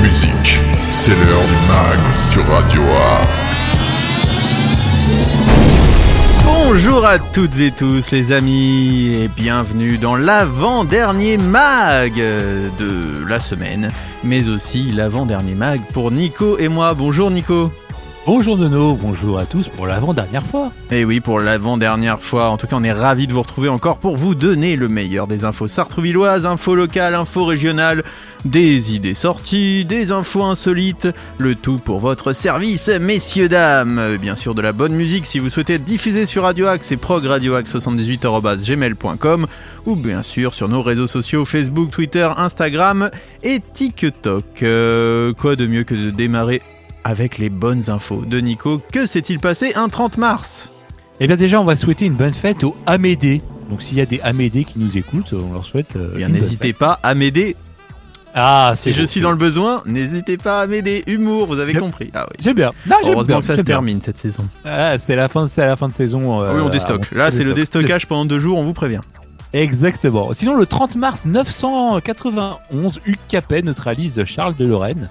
musique. C'est l'heure du mag sur Radio Axe. Bonjour à toutes et tous les amis et bienvenue dans l'avant-dernier mag de la semaine, mais aussi l'avant-dernier mag pour Nico et moi. Bonjour Nico. Bonjour Nono, bonjour à tous pour l'avant-dernière fois. Et oui, pour l'avant-dernière fois. En tout cas, on est ravis de vous retrouver encore pour vous donner le meilleur des infos sartrouvilloises, infos locales, infos régionales, des idées sorties, des infos insolites, le tout pour votre service, messieurs, dames. Bien sûr, de la bonne musique si vous souhaitez diffuser sur Radio Axe et progradioaxe78.gmail.com ou bien sûr sur nos réseaux sociaux Facebook, Twitter, Instagram et TikTok. Euh, quoi de mieux que de démarrer avec les bonnes infos de Nico. Que s'est-il passé un 30 mars? Eh bien déjà, on va souhaiter une bonne fête aux Amédées. Donc s'il y a des Amédées qui nous écoutent, on leur souhaite. euh, Eh Bien, n'hésitez pas m'aider. Ah, Si je suis dans le besoin, n'hésitez pas à m'aider. Humour, vous avez compris. Ah oui. J'aime bien. Non, Heureusement bien, que ça se bien. termine cette saison. Ah, c'est la fin, c'est la fin de saison. euh, oui, on ah, déstocke. Là, c'est le déstockage pendant deux jours, on vous prévient. Exactement. Sinon, le 30 mars 991, Hugues Capet neutralise Charles de Lorraine.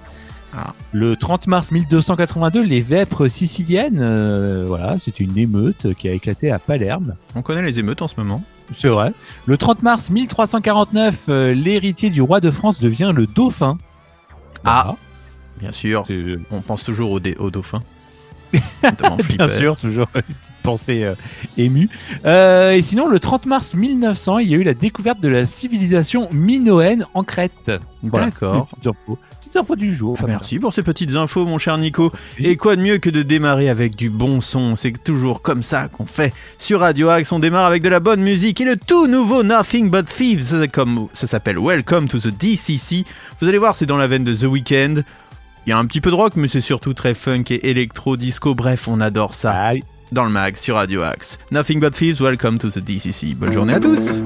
Ah. Le 30 mars 1282, les vêpres siciliennes, euh, voilà, c'est une émeute qui a éclaté à Palerme. On connaît les émeutes en ce moment. C'est vrai. Le 30 mars 1349, euh, l'héritier du roi de France devient le dauphin. Ah. Bien sûr. C'est- on pense toujours au, au dauphin. Bien sûr, toujours une petite pensée euh, émue. Euh, et sinon, le 30 mars 1900, il y a eu la découverte de la civilisation minoenne en Crète. Voilà. D'accord. Petites infos, du jour. Ah, merci pour ces petites infos, mon cher Nico. Et quoi de mieux que de démarrer avec du bon son? C'est toujours comme ça qu'on fait. Sur Radio Axe, on démarre avec de la bonne musique et le tout nouveau Nothing But Thieves. Ça, comme- ça s'appelle Welcome to the DCC. Vous allez voir, c'est dans la veine de The Weeknd. Il y a un petit peu de rock, mais c'est surtout très funk et électro, disco. Bref, on adore ça. Dans le mag sur Radio Axe. Nothing But Thieves, Welcome to the DCC. Bonne journée à tous.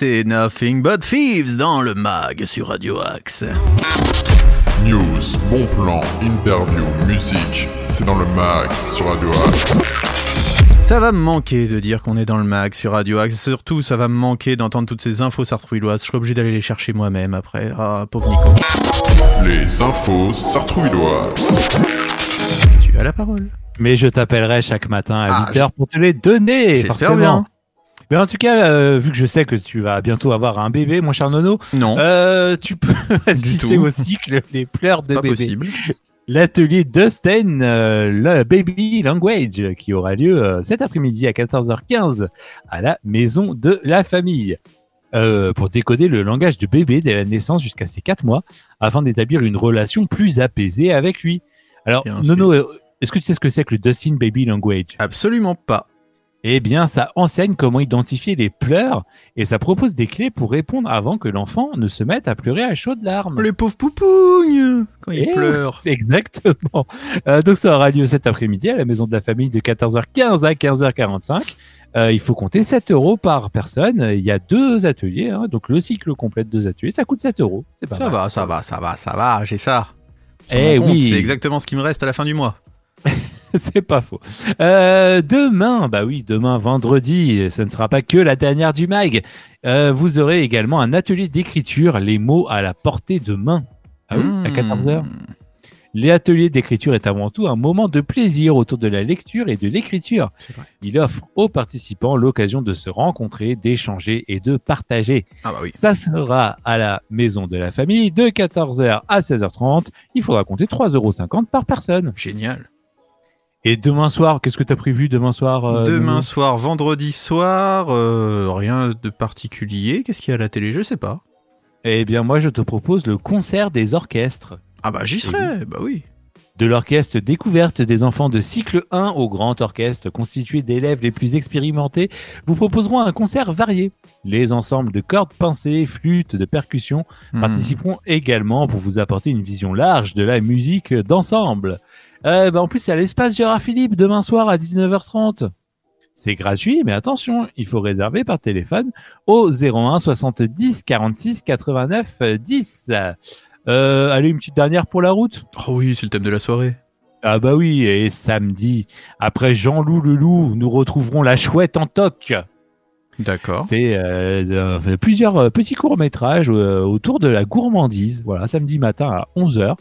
C'est Nothing But Thieves dans le mag sur Radio Axe. News, bon plan, interview, musique, c'est dans le mag sur Radio Axe. Ça va me manquer de dire qu'on est dans le mag sur Radio Axe. Surtout, ça va me manquer d'entendre toutes ces infos sartrouilloises. Je serai obligé d'aller les chercher moi-même après. Ah, pauvre Nico. Les infos sartrouvilloises. Tu as la parole. Mais je t'appellerai chaque matin à Ah, 8h pour te les donner. J'espère bien. Mais en tout cas, euh, vu que je sais que tu vas bientôt avoir un bébé, mon cher Nono, Non, euh, tu peux assister au cycle Les pleurs de bébé. possible. L'atelier Dustin, euh, le Baby Language, qui aura lieu cet après-midi à 14h15 à la maison de la famille. Euh, pour décoder le langage de bébé dès la naissance jusqu'à ses 4 mois, afin d'établir une relation plus apaisée avec lui. Alors, Nono, est-ce que tu sais ce que c'est que le Dustin Baby Language? Absolument pas. Eh bien, ça enseigne comment identifier les pleurs et ça propose des clés pour répondre avant que l'enfant ne se mette à pleurer à chaudes larmes. Les pauvres poupounes quand ils Eh pleurent. Exactement. Euh, donc ça aura lieu cet après-midi à la maison de la famille de 14h15 à 15h45. Euh, il faut compter 7 euros par personne. Il y a deux ateliers, hein, donc le cycle complet de deux ateliers, ça coûte 7 euros. Pas Ça mal. va, ça va, ça va, ça va, j'ai ça. Sur Eh oui. C'est exactement ce qui me reste à la fin du mois. C'est pas faux. Euh, demain, bah oui, demain vendredi, ce ne sera pas que la dernière du mag. Euh, vous aurez également un atelier d'écriture, les mots à la portée de main. Ah oui, à Mmh. 14h. L'atelier d'écriture est avant tout un moment de plaisir autour de la lecture et de l'écriture. Il offre aux participants l'occasion de se rencontrer, d'échanger et de partager. Ah bah oui. Ça sera à la maison de la famille de 14h à 16h30. Il faudra compter 3,50€ par personne. Génial. Et demain soir, qu'est-ce que tu as prévu demain soir euh, Demain soir, vendredi soir, euh, rien de particulier. Qu'est-ce qu'il y a à la télé? Je sais pas. Eh bien, moi, je te propose le concert des orchestres. Ah bah j'y serai, bah oui. De l'orchestre découverte des enfants de cycle 1 au grand orchestre constitué d'élèves les plus expérimentés vous proposeront un concert varié. Les ensembles de cordes pincées, flûtes, de percussions Hmm. participeront également pour vous apporter une vision large de la musique d'ensemble. Euh, bah, en plus, c'est à l'espace Gérard Philippe demain soir à 19h30. C'est gratuit, mais attention, il faut réserver par téléphone au 01 70 46 89 10. Euh, allez, une petite dernière pour la route. Oh oui, c'est le thème de la soirée. Ah bah oui, et samedi, après Jean-Loup le loup, nous retrouverons la chouette en toc. D'accord. C'est euh, euh, plusieurs euh, petits courts-métrages euh, autour de la gourmandise. Voilà, samedi matin à 11h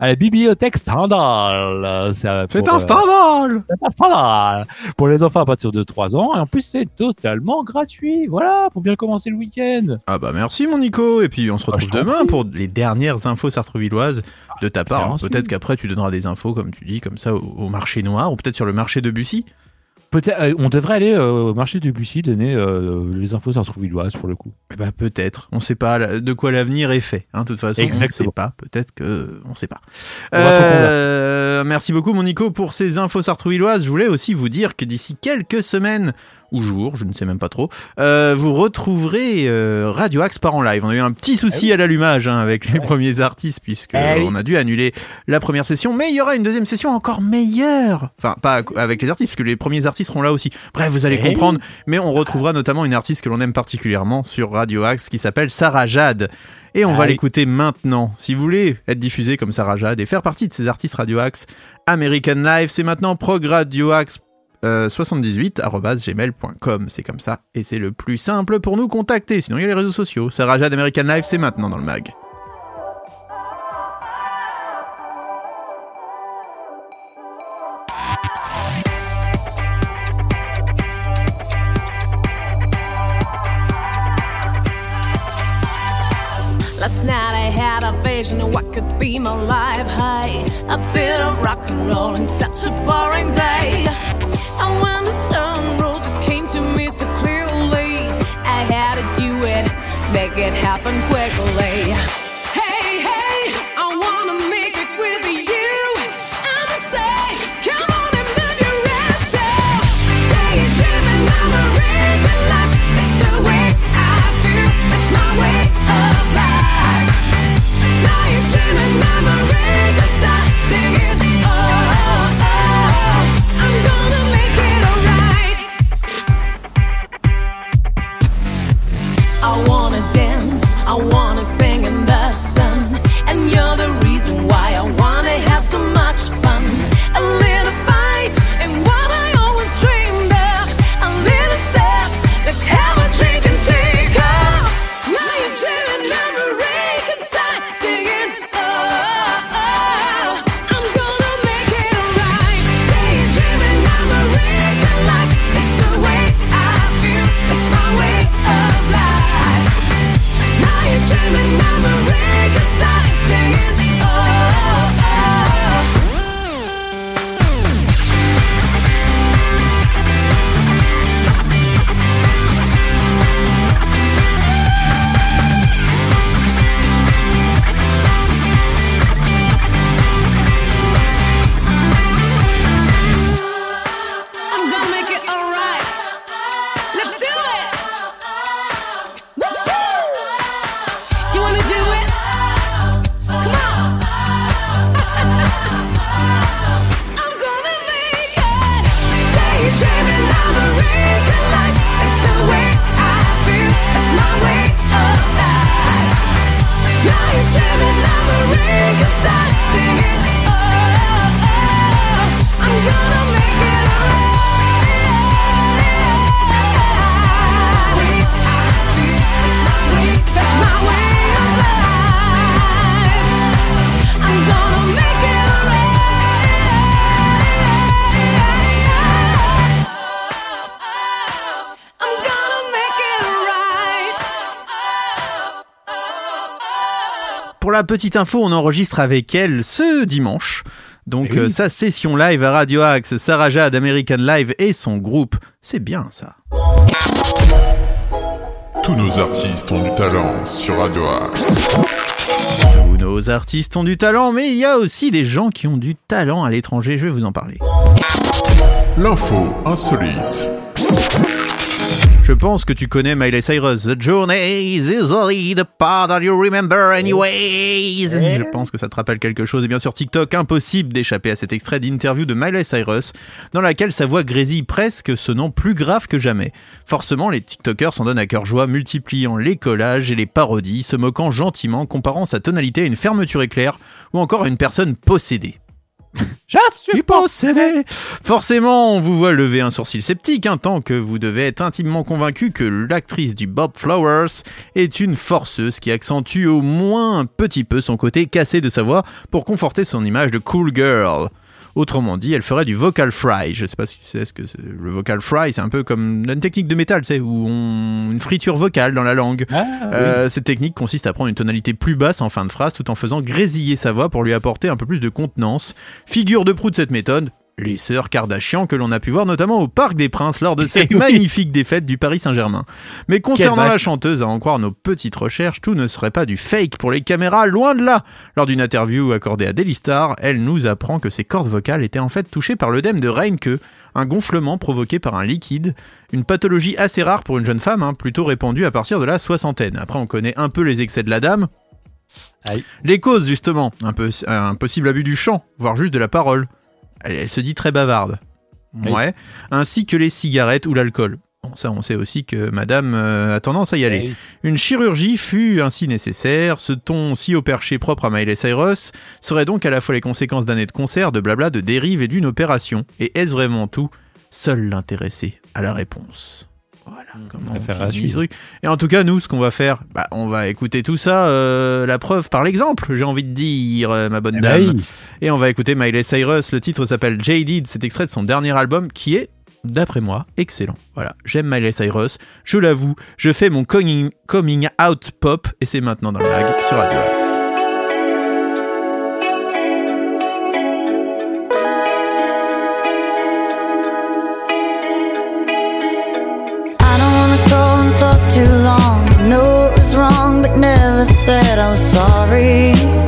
à la bibliothèque Stendhal. C'est un euh, scandale c'est un Stendhal pour les enfants à partir de 3 ans. Et en plus, c'est totalement gratuit. Voilà, pour bien commencer le week-end. Ah bah merci mon Nico, et puis on se Ah, retrouve t'en demain pour les dernières infos sartrouvilloises de ta part. Peut-être qu'après tu donneras des infos, comme tu dis, comme ça au, au marché noir, ou peut-être sur le marché de Bussy. Peut-être, euh, on devrait aller euh, au marché de Bussy donner euh, les infos sur Trouvilloise pour le coup. Eh bah peut-être, on sait pas de quoi l'avenir est fait. Hein, de toute façon, on ne Exactement. sait pas. Peut-être que on sait pas. Merci beaucoup mon Nico pour ces infos sartrouvilloises. Je voulais aussi vous dire que d'ici quelques semaines ou jours, je ne sais même pas trop, vous retrouverez Radio Axe par en live. On a eu un petit souci à l'allumage hein, avec les premiers artistes puisque Ah oui. on a dû annuler la première session, mais il y aura une deuxième session encore meilleure. Enfin, pas avec les artistes puisque les premiers artistes seront là aussi. Bref, vous allez Eh comprendre. Mais on retrouvera notamment une artiste que l'on aime particulièrement sur Radio Axe qui s'appelle Sarah Jade. Et on Ah va oui. l'écouter maintenant. Si vous voulez être diffusé comme Sarah Jade et faire partie de ces artistes Radio Axe, American Life, c'est maintenant progradioaxe euh, 78@gmail.com. C'est comme ça et c'est le plus simple pour nous contacter. Sinon, il y a les réseaux sociaux. Sarah Jade American Life, c'est maintenant dans le mag. Be my life high. A bit of rock and roll in such a boring day. And when the sun rose, it came to me so clearly. I had to do it, make it happen quickly. La petite info, on enregistre avec elle ce dimanche. Donc Eh oui. euh, sa session live à Radio Axe, Sarah Jade, American Live et son groupe, c'est bien ça. Tous nos artistes ont du talent sur Radio Axe. Tous nos artistes ont du talent, mais il y a aussi des gens qui ont du talent à l'étranger, je vais vous en parler. L'info insolite. Je pense que tu connais Miley Cyrus. The journey is only the part that you remember anyways. Je pense que ça te rappelle quelque chose. Et bien sûr, TikTok, impossible d'échapper à cet extrait d'interview de Miley Cyrus, dans laquelle sa voix grésille presque, sonnant plus grave que jamais. Forcément, les TikTokers s'en donnent à cœur joie, multipliant les collages et les parodies, se moquant gentiment, comparant sa tonalité à une fermeture éclair ou encore à une personne possédée. Je suis possédé Forcément, on vous voit lever un sourcil sceptique, hein, tant que vous devez être intimement convaincu que l'actrice du Bob Flowers est une forceuse qui accentue au moins un petit peu son côté cassé de sa voix pour conforter son image de cool girl. Autrement dit, elle ferait du vocal fry. Je sais pas si tu sais ce que c'est. Le vocal fry, c'est un peu comme une technique de métal, tu sais, où on... une friture vocale dans la langue. Ah, Euh, Cette technique consiste à prendre une tonalité plus basse en fin de phrase tout en faisant grésiller sa voix pour lui apporter un peu plus de contenance. Figure de proue de cette méthode, les sœurs Kardashian que l'on a pu voir notamment au Parc des Princes lors de cette Oui. magnifique défaite du Paris Saint-Germain. Mais concernant la chanteuse, à en croire nos petites recherches, tout ne serait pas du fake pour les caméras, loin de là. Lors d'une interview accordée à Daily Star, elle nous apprend que ses cordes vocales étaient en fait touchées par l'œdème de Reinke, un gonflement provoqué par un liquide, une pathologie assez rare pour une jeune femme, hein, plutôt répandue à partir de la soixantaine. Après, on connaît un peu les excès de la dame. Aïe. Les causes, justement, un, peu, un possible abus du chant, voire juste de la parole. Elle, elle se dit très bavarde. Oui. Ouais. Ainsi que les cigarettes ou l'alcool. Bon, ça, on sait aussi que madame euh, a tendance à y aller. oui. Une chirurgie fut ainsi nécessaire, ce ton si au perché propre à Miley Cyrus serait donc à la fois les conséquences d'années de concert, de blabla, de dérive et d'une opération. Et est-ce vraiment tout? Seul l'intéressé à la réponse. Voilà comment on affaire à finit truc. Et en tout cas, nous, ce qu'on va faire, bah, on va écouter tout ça, euh, la preuve par l'exemple, j'ai envie de dire, euh, ma bonne Eh ben dame. oui. Et on va écouter Miley Cyrus. Le titre s'appelle Jaded. C'est extrait de son dernier album qui est, d'après moi, excellent. Voilà, j'aime Miley Cyrus. Je l'avoue, je fais mon coming, coming out pop et c'est maintenant dans le mag sur Radio Axe. Never said I'm sorry.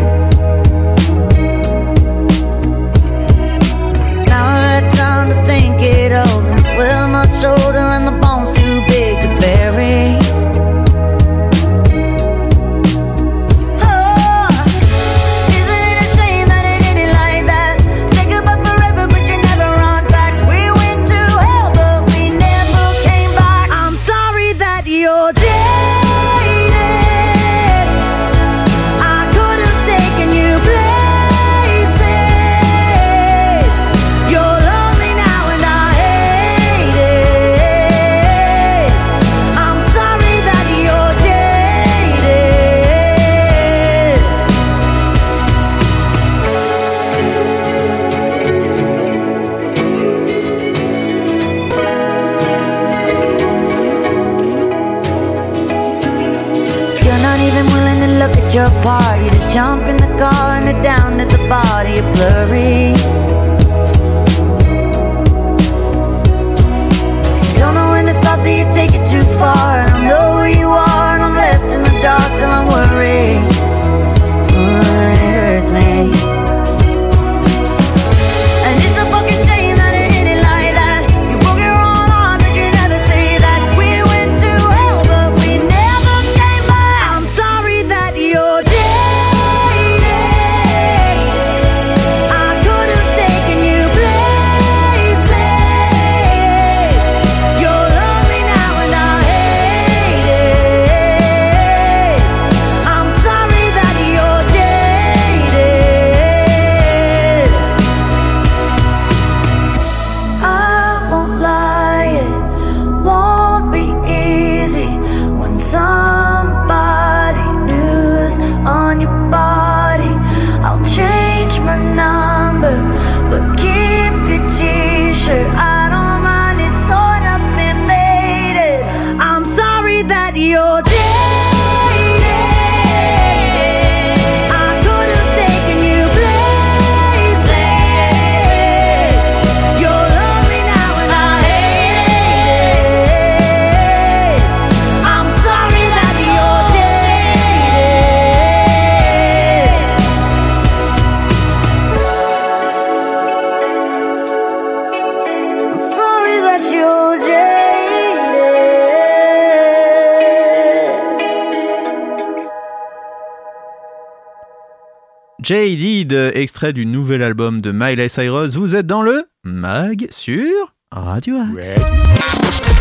Jaded, extrait du nouvel album de Miley Cyrus. Vous êtes dans le mag sur Radio Axe.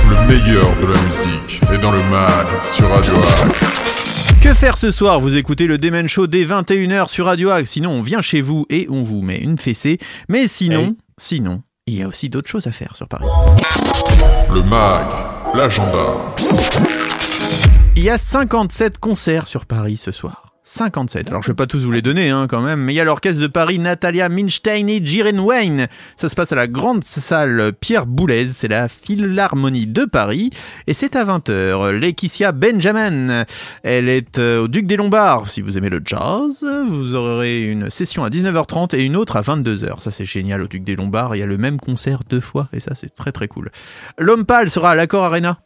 Le meilleur de la musique est dans le mag sur Radio Axe. Que faire ce soir? Vous écoutez le Demen Show dès 21h sur Radio Axe. Sinon, on vient chez vous et on vous met une fessée. Mais sinon, Hey. sinon, il y a aussi d'autres choses à faire sur Paris. Le mag, l'agenda. Il y a 57 concerts sur Paris ce soir. 57. Alors je vais pas tous vous les donner hein, quand même, mais il y a l'orchestre de Paris Natalia Minstein et Jiren Wayne. Ça se passe à la grande salle Pierre Boulez, c'est la Philharmonie de Paris et c'est à 20h. Laetitia Benjamin, elle est euh, au Duc des Lombards. Si vous aimez le jazz, vous aurez une session à 19h30 et une autre à 22h. Ça c'est génial au Duc des Lombards, il y a le même concert deux fois et ça c'est très très cool. L'homme pâle sera à l'Accord Arena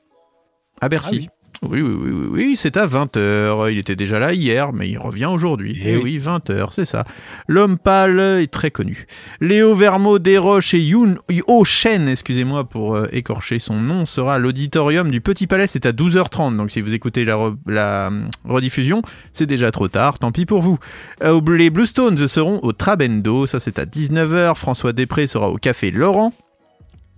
à Bercy. Oui, oui, oui, oui, oui, c'est à 20h. Il était déjà là hier, mais il revient aujourd'hui. Eh Et oui, 20h, c'est ça. L'homme pâle est très connu. Léo Vermo Desroches et Yoon Ho Shen, excusez-moi pour euh, écorcher son nom, sera à l'auditorium du Petit Palais. C'est à 12h30. Donc si vous écoutez la, re- la hum, rediffusion, c'est déjà trop tard. Tant pis pour vous. Euh, les Bluestones seront au Trabendo. Ça, c'est à 19h. François Després sera au Café Laurent.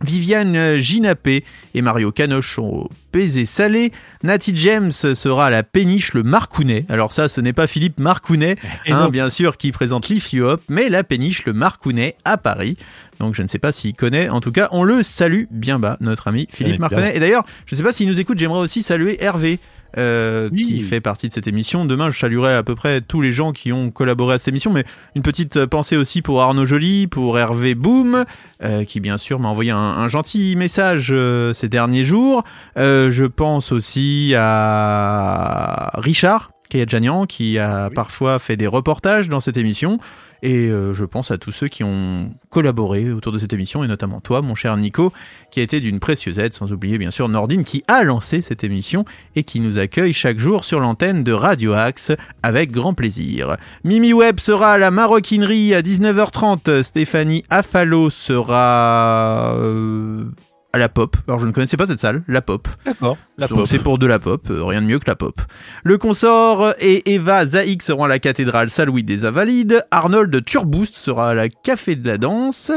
Viviane euh, Ginapé et Mario Canoche sont au Baiser Salé. Natty James sera à la péniche le Marcounet. Alors ça, ce n'est pas Philippe Marcounet, Et hein, bien sûr, qui présente You Up, mais la péniche le Marcounet à Paris. Donc je ne sais pas s'il connaît. En tout cas, on le salue bien bas, notre ami Philippe Marcounet. Et d'ailleurs, je ne sais pas s'il nous écoute, j'aimerais aussi saluer Hervé. Euh, Oui. qui fait partie de cette émission. Demain, je saluerai à peu près tous les gens qui ont collaboré à cette émission, mais une petite pensée aussi pour Arnaud Joly, pour Hervé Boom, euh, qui bien sûr m'a envoyé un, un gentil message euh, ces derniers jours. Euh, je pense aussi à Richard Kayadjanian, qui a parfois fait des reportages dans cette émission. Et euh, je pense à tous ceux qui ont collaboré autour de cette émission, et notamment toi, mon cher Nico, qui a été d'une précieuse aide, sans oublier bien sûr Nordine, qui a lancé cette émission et qui nous accueille chaque jour sur l'antenne de Radio Axe avec grand plaisir. Mimi Webb sera à la maroquinerie à 19h30. Stéphanie Affalo sera euh, à la pop. Alors je ne connaissais pas cette salle, la pop. D'accord. La pop. c'est pour de la pop, euh, rien de mieux que la pop. Le consort et Eva Zaïk seront à la cathédrale Saint-Louis des Invalides. Arnold Turboost sera à la Café de la Danse.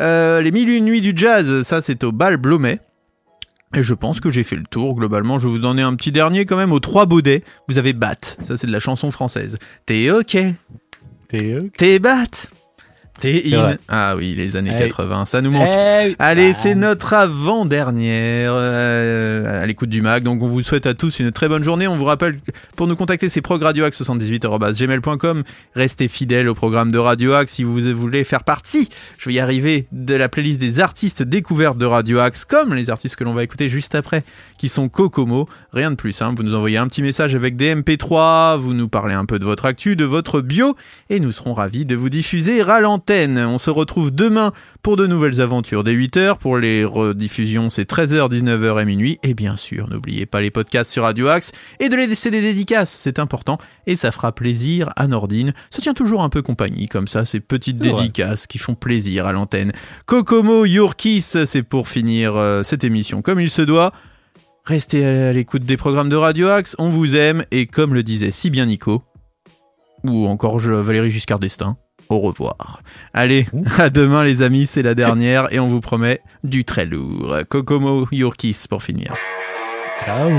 Euh, les Mille et une nuits du jazz, ça c'est au bal Blomet. Et je pense que j'ai fait le tour. Globalement, je vous en ai un petit dernier quand même. Aux Trois Baudets, vous avez Bat. Ça, c'est de la chanson française. T'es ok. T'es, euh, T'es Bat. In. Ah oui, les années Eh. 80, ça nous manque. eh. Allez, Ah. c'est notre avant-dernière euh, à l'écoute du mag. Donc, on vous souhaite à tous une très bonne journée. On vous rappelle, pour nous contacter, c'est progradioax78.gmail.com. Restez fidèles au programme de Radio Axe si vous voulez faire partie, je vais y arriver, de la playlist des artistes découvertes de Radio Axe, comme les artistes que l'on va écouter juste après, qui sont Kokomo. Rien de plus simple. Vous nous envoyez un petit message avec des MP3, vous nous parlez un peu de votre actu, de votre bio, et nous serons ravis de vous diffuser à l'antenne. On se retrouve demain pour de nouvelles aventures dès 8h. Pour les rediffusions, c'est 13h, 19h et minuit. Et bien sûr, n'oubliez pas les podcasts sur Radio Axe et de les laisser des dédicaces, c'est important. Et ça fera plaisir à Nordine. Ça tient toujours un peu compagnie comme ça, ces petites dédicaces qui font plaisir à l'antenne. Kokomo Your Kiss, c'est pour finir euh, cette émission comme il se doit. Restez à l'écoute des programmes de Radio Axe, on vous aime et comme le disait si bien Nico, ou encore je, Valérie Giscard d'Estaing, au revoir. Allez, à demain les amis, c'est la dernière et on vous promet du très lourd. Kokomo Your Kiss pour finir. Ciao.